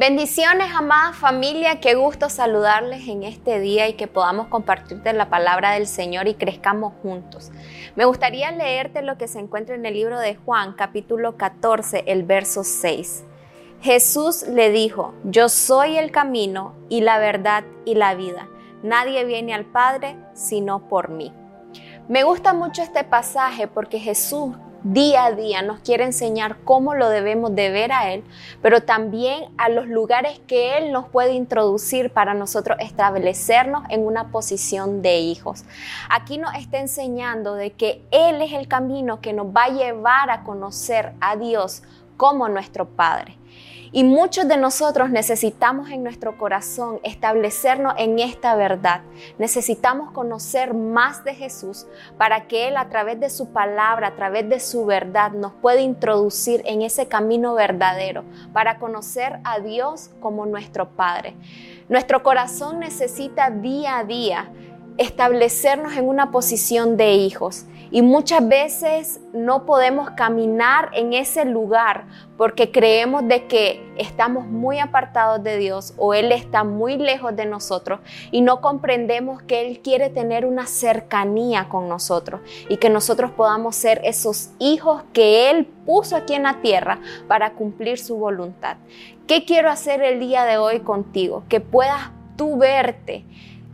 Bendiciones, amada familia, qué gusto saludarles en este día y que podamos compartirte la palabra del Señor y crezcamos juntos. Me gustaría leerte lo que se encuentra en el libro de Juan, capítulo 14, el verso 6. Jesús le dijo, yo soy el camino y la verdad y la vida. Nadie viene al Padre sino por mí. Me gusta mucho este pasaje porque Jesús día a día nos quiere enseñar cómo lo debemos de ver a Él, pero también a los lugares que Él nos puede introducir para nosotros establecernos en una posición de hijos. Aquí nos está enseñando de que Él es el camino que nos va a llevar a conocer a Dios como nuestro Padre. Y muchos de nosotros necesitamos en nuestro corazón establecernos en esta verdad. Necesitamos conocer más de Jesús para que Él a través de su palabra, a través de su verdad, nos pueda introducir en ese camino verdadero para conocer a Dios como nuestro Padre. Nuestro corazón necesita día a día establecernos en una posición de hijos. Y muchas veces no podemos caminar en ese lugar porque creemos de que estamos muy apartados de Dios o Él está muy lejos de nosotros y no comprendemos que Él quiere tener una cercanía con nosotros y que nosotros podamos ser esos hijos que Él puso aquí en la tierra para cumplir su voluntad. ¿Qué quiero hacer el día de hoy contigo? Que puedas tú verte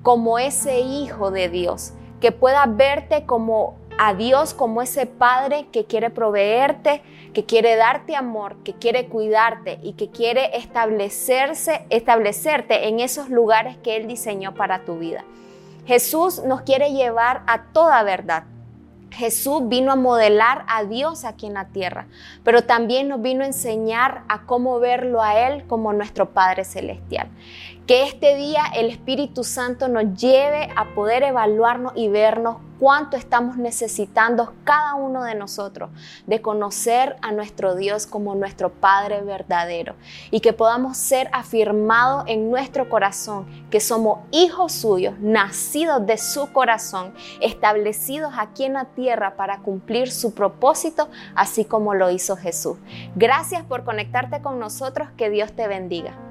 como ese hijo de Dios, que puedas verte como a Dios como ese Padre que quiere proveerte, que quiere darte amor, que quiere cuidarte y que quiere establecerse, establecerte en esos lugares que Él diseñó para tu vida. Jesús nos quiere llevar a toda verdad. Jesús vino a modelar a Dios aquí en la tierra, pero también nos vino a enseñar a cómo verlo a Él como nuestro Padre Celestial. Que este día el Espíritu Santo nos lleve a poder evaluarnos y vernos cuánto estamos necesitando cada uno de nosotros de conocer a nuestro Dios como nuestro Padre verdadero y que podamos ser afirmados en nuestro corazón que somos hijos suyos, nacidos de su corazón, establecidos aquí en la tierra para cumplir su propósito, así como lo hizo Jesús. Gracias por conectarte con nosotros, que Dios te bendiga.